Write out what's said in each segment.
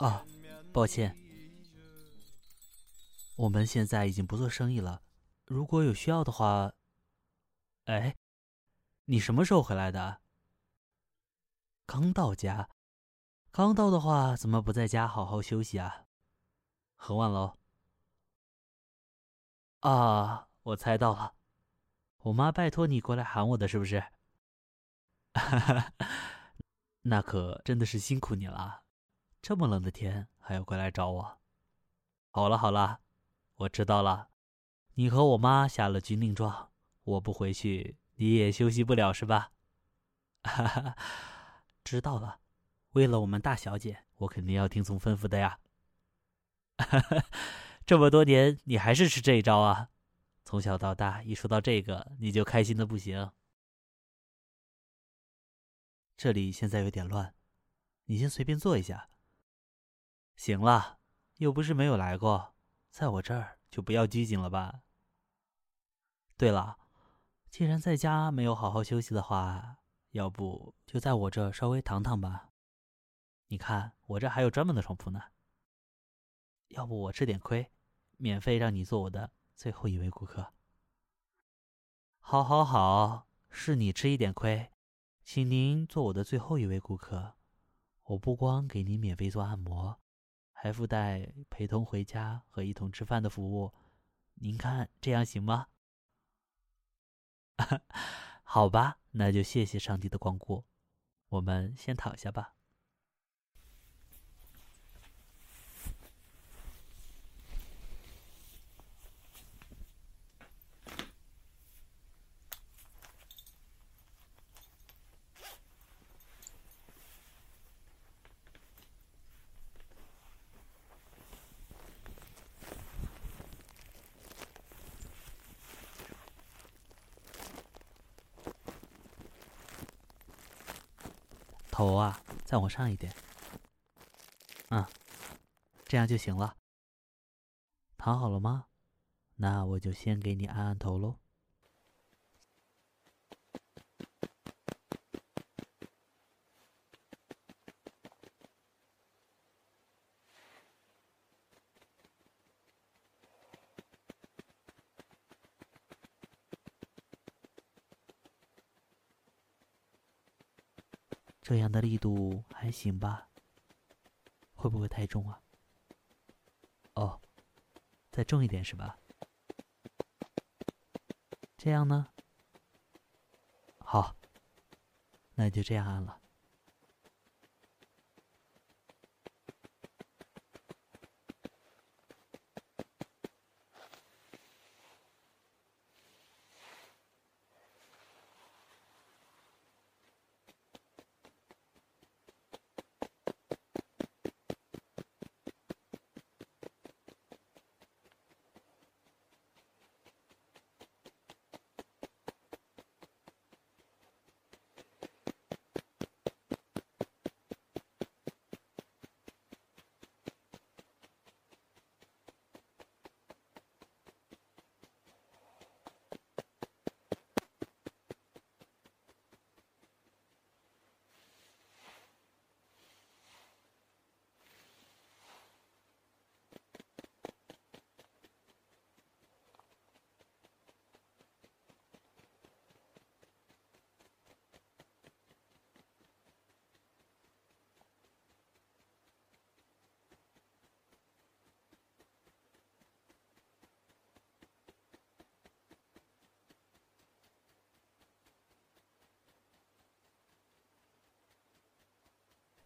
啊，抱歉，我们现在已经不做生意了。如果有需要的话，哎，你什么时候回来的？刚到家，刚到的话，怎么不在家好好休息啊？很晚喽。啊，我猜到了，我妈拜托你过来喊我的，是不是？哈哈，那可真的是辛苦你了，这么冷的天还要过来找我。好了好了，我知道了，你和我妈下了军令状，我不回去你也休息不了是吧？哈哈，知道了，为了我们大小姐，我肯定要听从吩咐的呀。哈哈。这么多年，你还是吃这一招啊？从小到大，一说到这个，你就开心的不行。这里现在有点乱，你先随便坐一下。行了，又不是没有来过，在我这儿就不要拘谨了吧。对了，既然在家没有好好休息的话，要不就在我这稍微躺躺吧。你看，我这还有专门的床铺呢。要不我吃点亏？免费让你做我的最后一位顾客。好，好，好，是你吃一点亏，请您做我的最后一位顾客。我不光给您免费做按摩，还附带陪同回家和一同吃饭的服务。您看这样行吗？好吧，那就谢谢上帝的光顾。我们先躺下吧。头啊，再往上一点。嗯，这样就行了。躺好了吗？那我就先给你按按头喽。这样的力度还行吧？会不会太重啊？哦，再重一点是吧？这样呢？好，那就这样按了。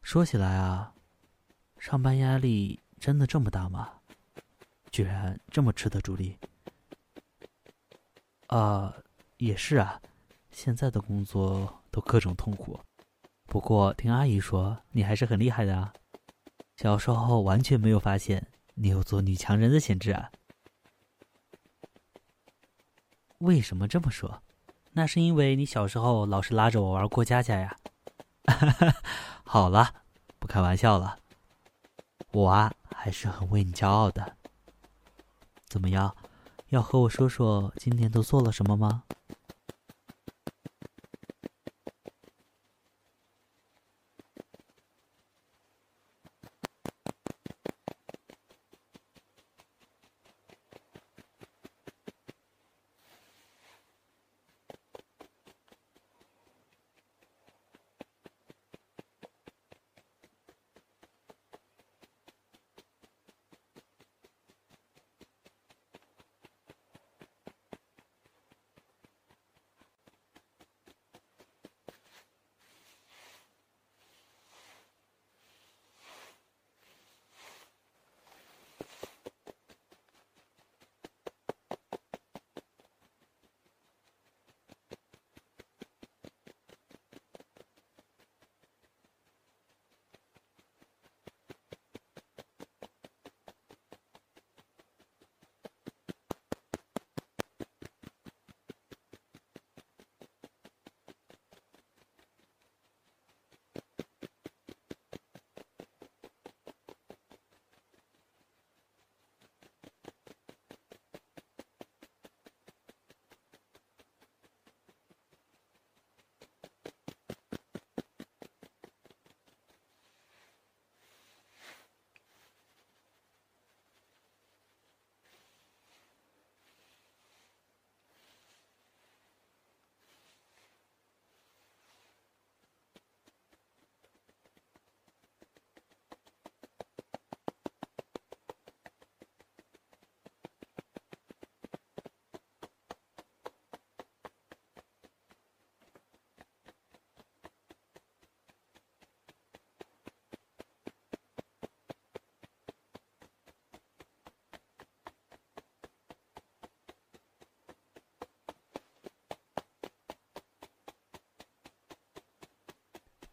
说起来啊，上班压力真的这么大吗？居然这么吃得住力？啊，也是啊，现在的工作都各种痛苦。不过听阿姨说，你还是很厉害的啊。小时候完全没有发现你有做女强人的潜质啊。为什么这么说？那是因为你小时候老是拉着我玩过家家呀。哈 哈好了，不开玩笑了。我啊，还是很为你骄傲的。怎么样，要和我说说今天都做了什么吗？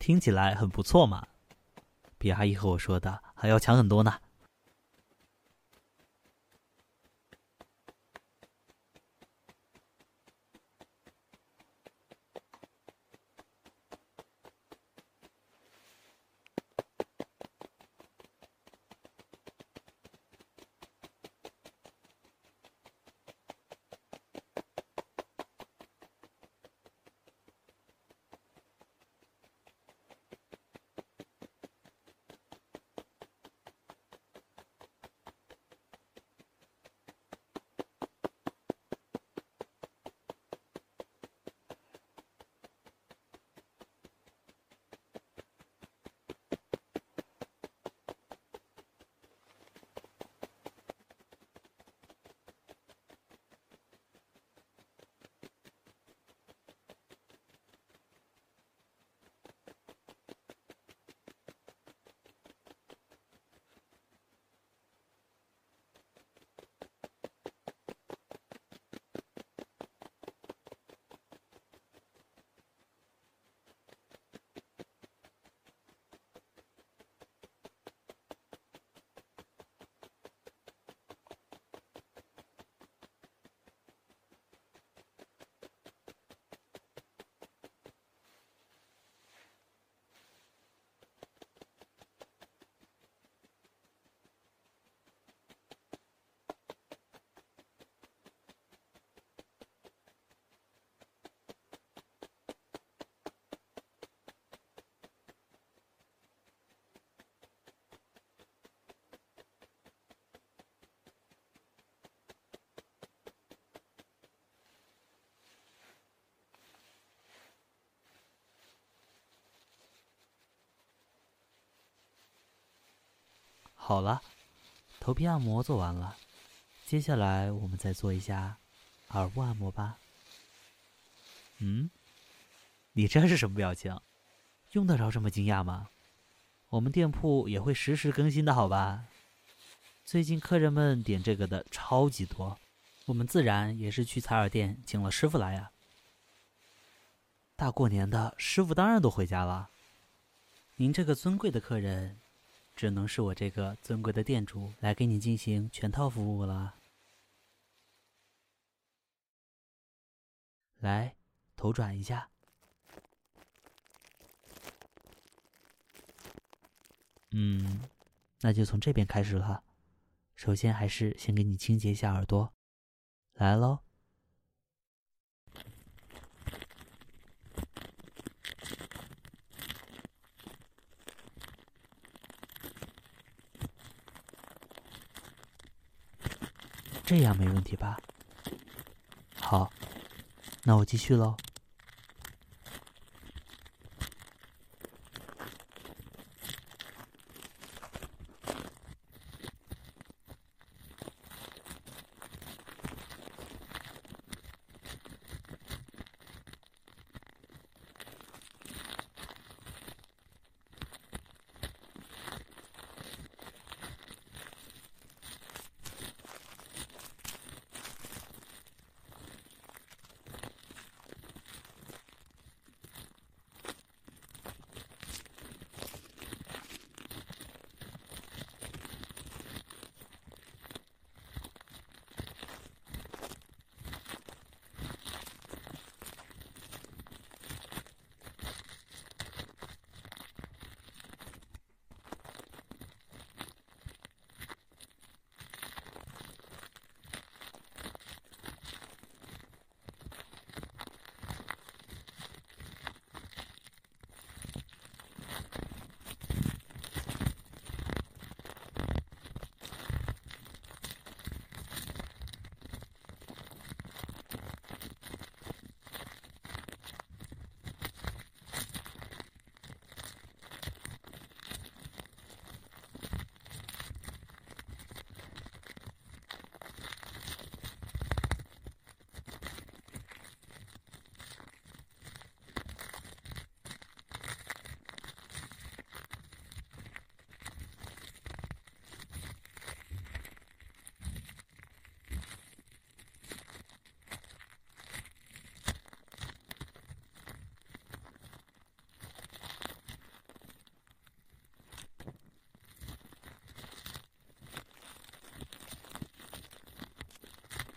听起来很不错嘛，比阿姨和我说的还要强很多呢。好了，头皮按摩做完了，接下来我们再做一下耳部按摩吧。嗯，你这是什么表情？用得着这么惊讶吗？我们店铺也会实时更新的，好吧？最近客人们点这个的超级多，我们自然也是去采耳店请了师傅来呀。大过年的，师傅当然都回家了。您这个尊贵的客人。只能是我这个尊贵的店主来给你进行全套服务了。来，头转一下。嗯，那就从这边开始了。首先还是先给你清洁一下耳朵，来喽。这样没问题吧？好，那我继续喽。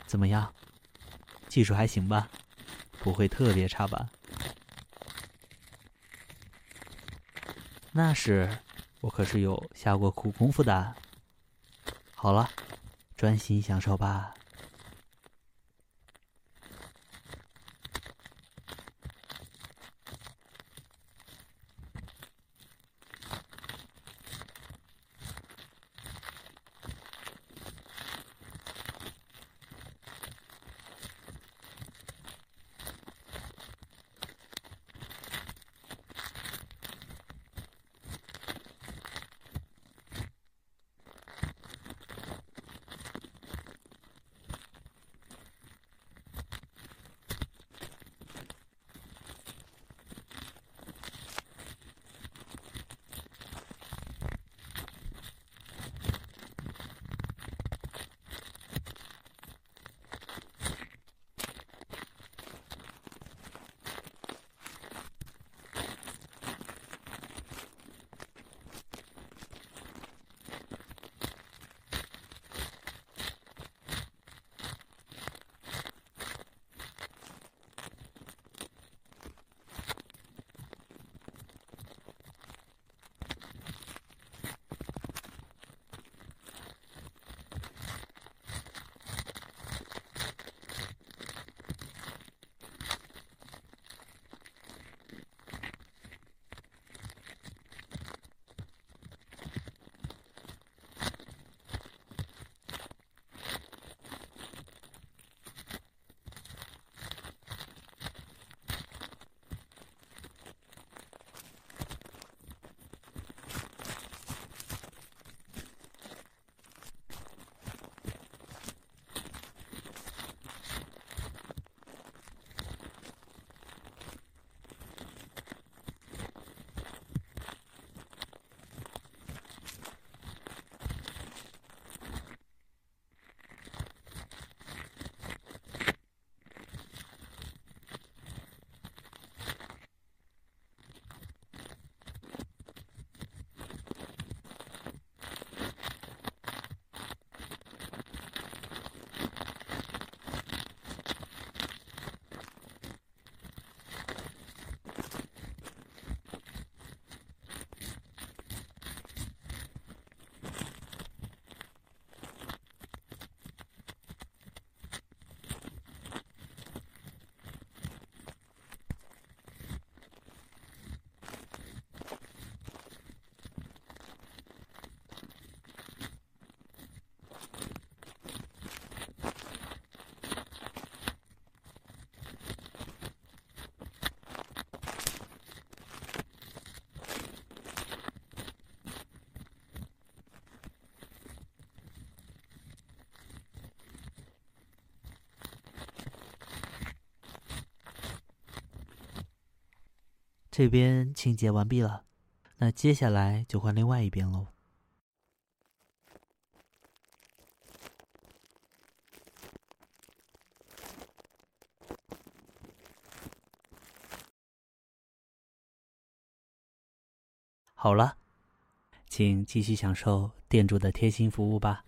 怎么样？技术还行吧？不会特别差吧？那是，我可是有下过苦功夫的。好了，专心享受吧。这边清洁完毕了，那接下来就换另外一边喽。好了，请继续享受店主的贴心服务吧。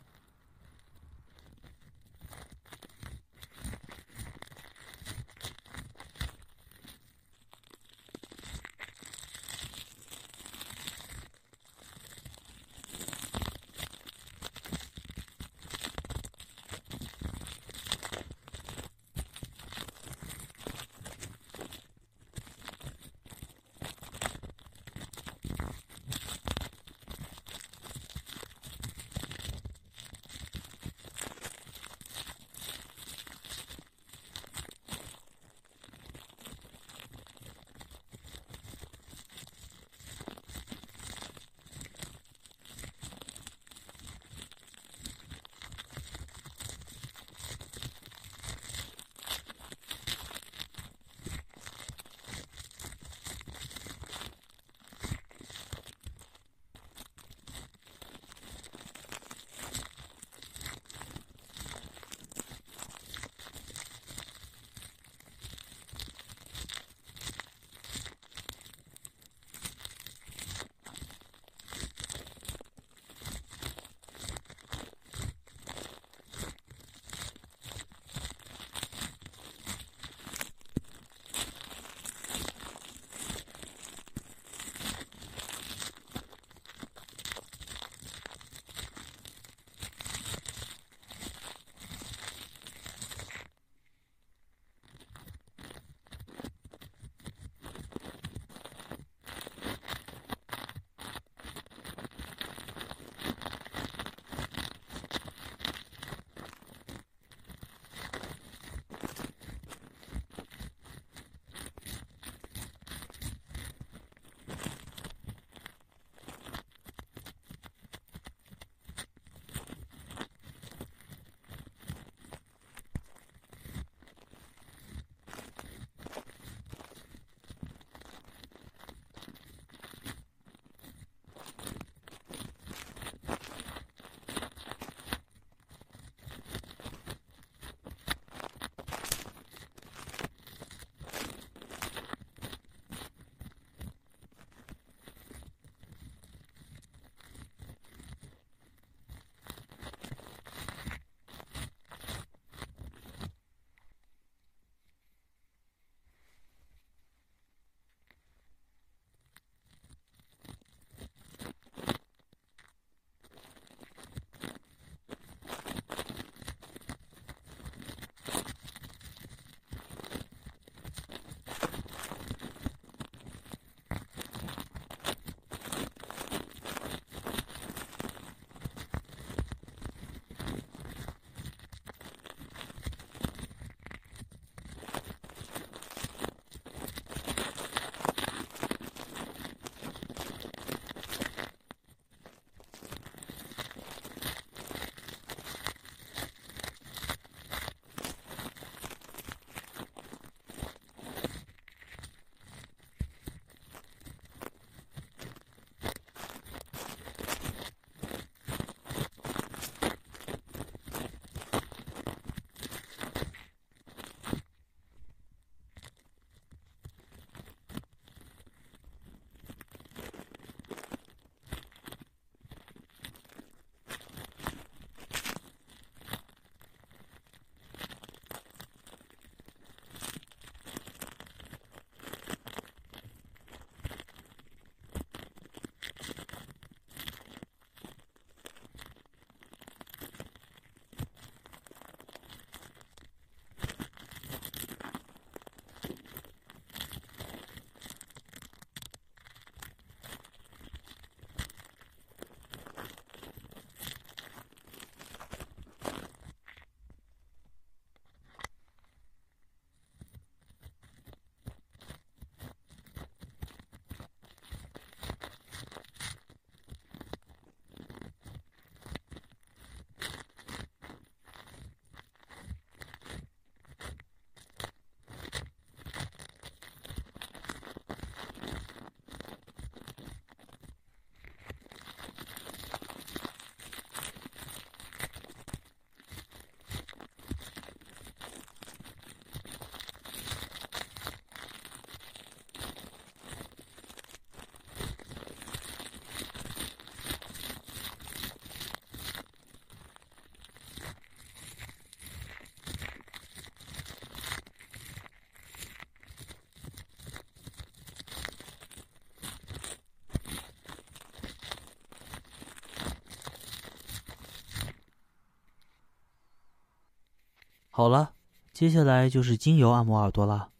好了，接下来就是精油按摩耳朵了。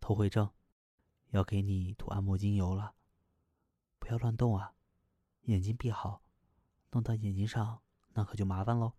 头回正，要给你涂按摩精油了，不要乱动啊，眼睛闭好，弄到眼睛上那可就麻烦喽。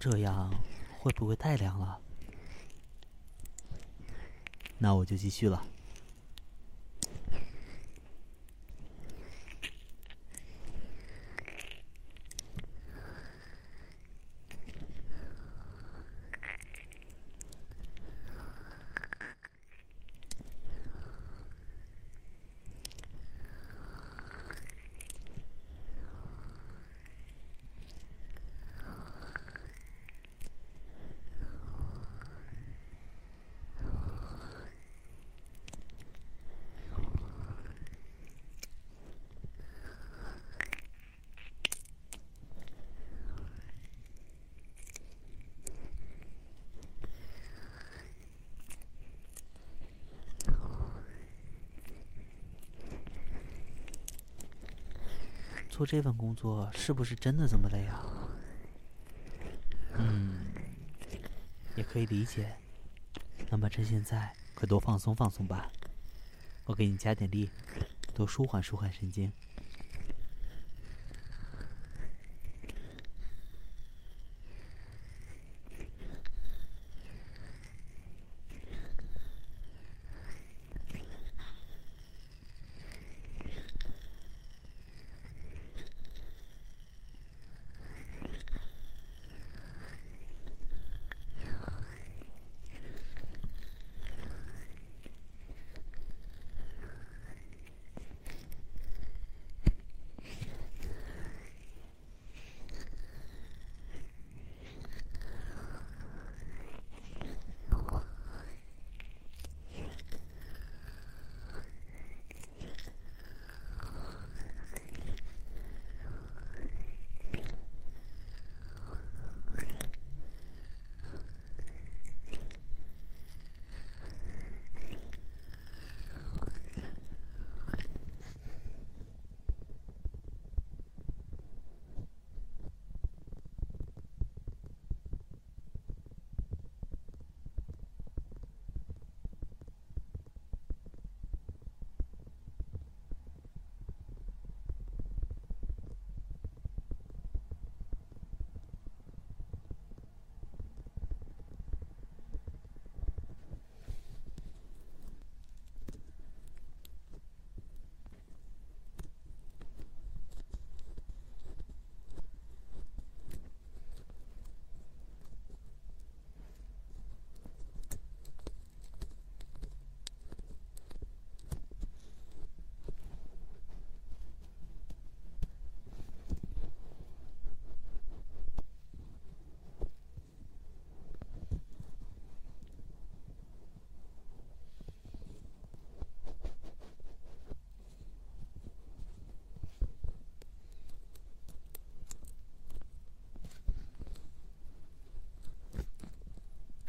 这样会不会太凉了？那我就继续了。做这份工作是不是真的这么累啊？嗯，也可以理解。那么趁现在，快多放松放松吧。我给你加点力，多舒缓舒缓神经。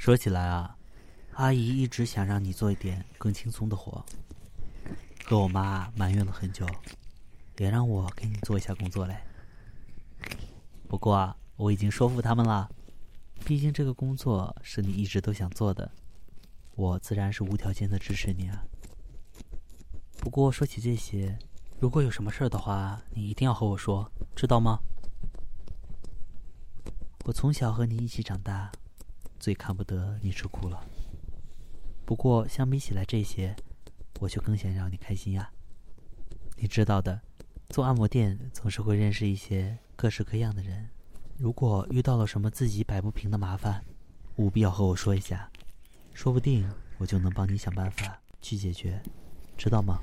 说起来啊，阿姨一直想让你做一点更轻松的活，和我妈埋怨了很久，也让我给你做一下工作嘞。不过啊，我已经说服他们了，毕竟这个工作是你一直都想做的，我自然是无条件的支持你啊。不过说起这些，如果有什么事儿的话，你一定要和我说，知道吗？我从小和你一起长大。最看不得你吃苦了。不过相比起来，这些我就更想让你开心呀。你知道的，做按摩店总是会认识一些各式各样的人。如果遇到了什么自己摆不平的麻烦，务必要和我说一下，说不定我就能帮你想办法去解决，知道吗？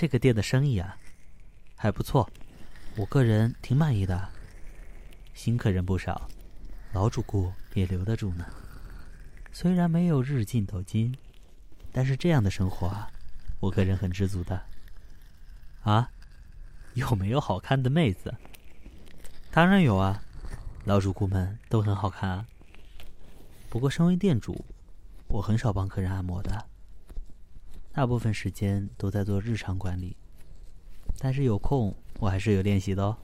这个店的生意啊，还不错，我个人挺满意的。新客人不少，老主顾也留得住呢。虽然没有日进斗金，但是这样的生活啊，我个人很知足的。啊，有没有好看的妹子？当然有啊，老主顾们都很好看啊。不过身为店主，我很少帮客人按摩的，大部分时间都在做日常管理。但是有空，我还是有练习的哦。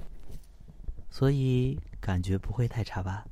所以感觉不会太差吧？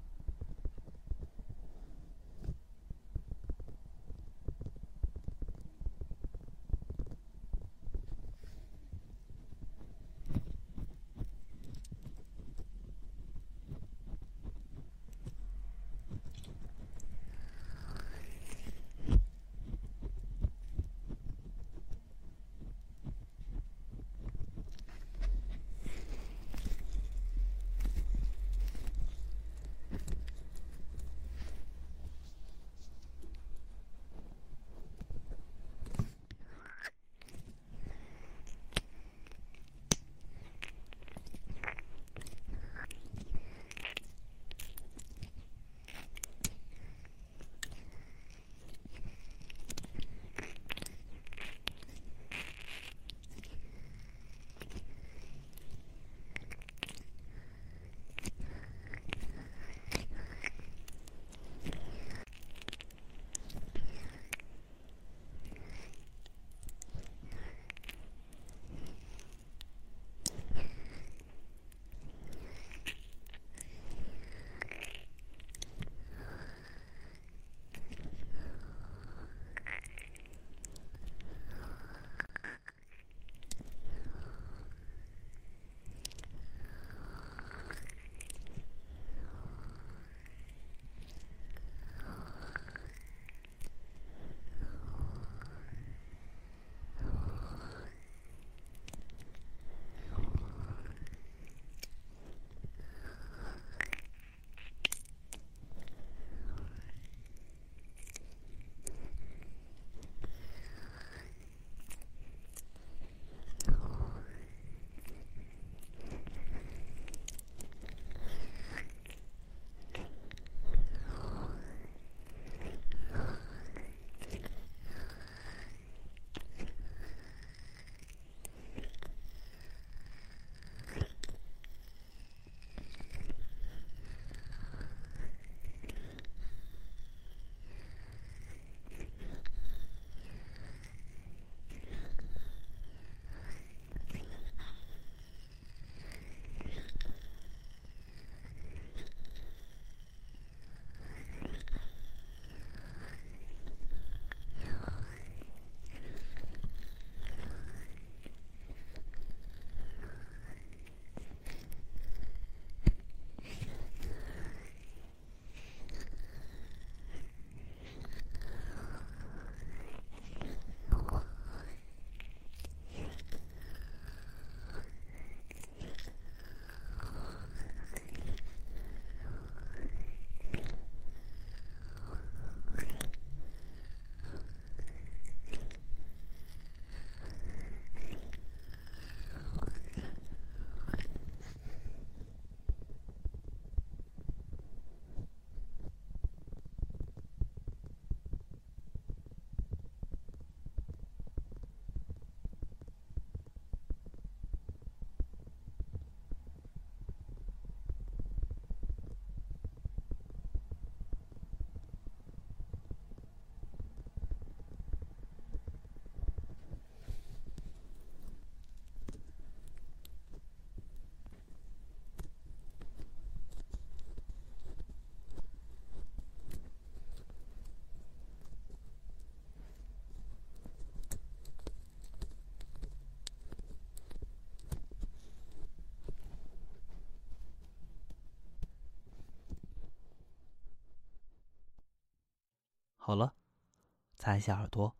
擦一下耳朵。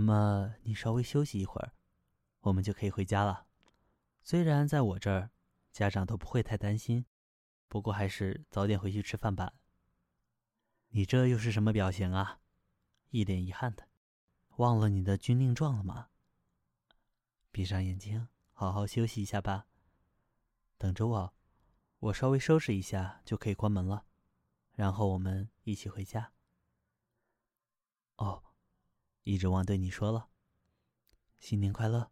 那么你稍微休息一会儿，我们就可以回家了。虽然在我这儿，家长都不会太担心，不过还是早点回去吃饭吧。你这又是什么表情啊？一脸遗憾的，忘了你的军令状了吗？闭上眼睛，好好休息一下吧。等着我，我稍微收拾一下就可以关门了，然后我们一起回家。哦。一直忘对你说了，新年快乐。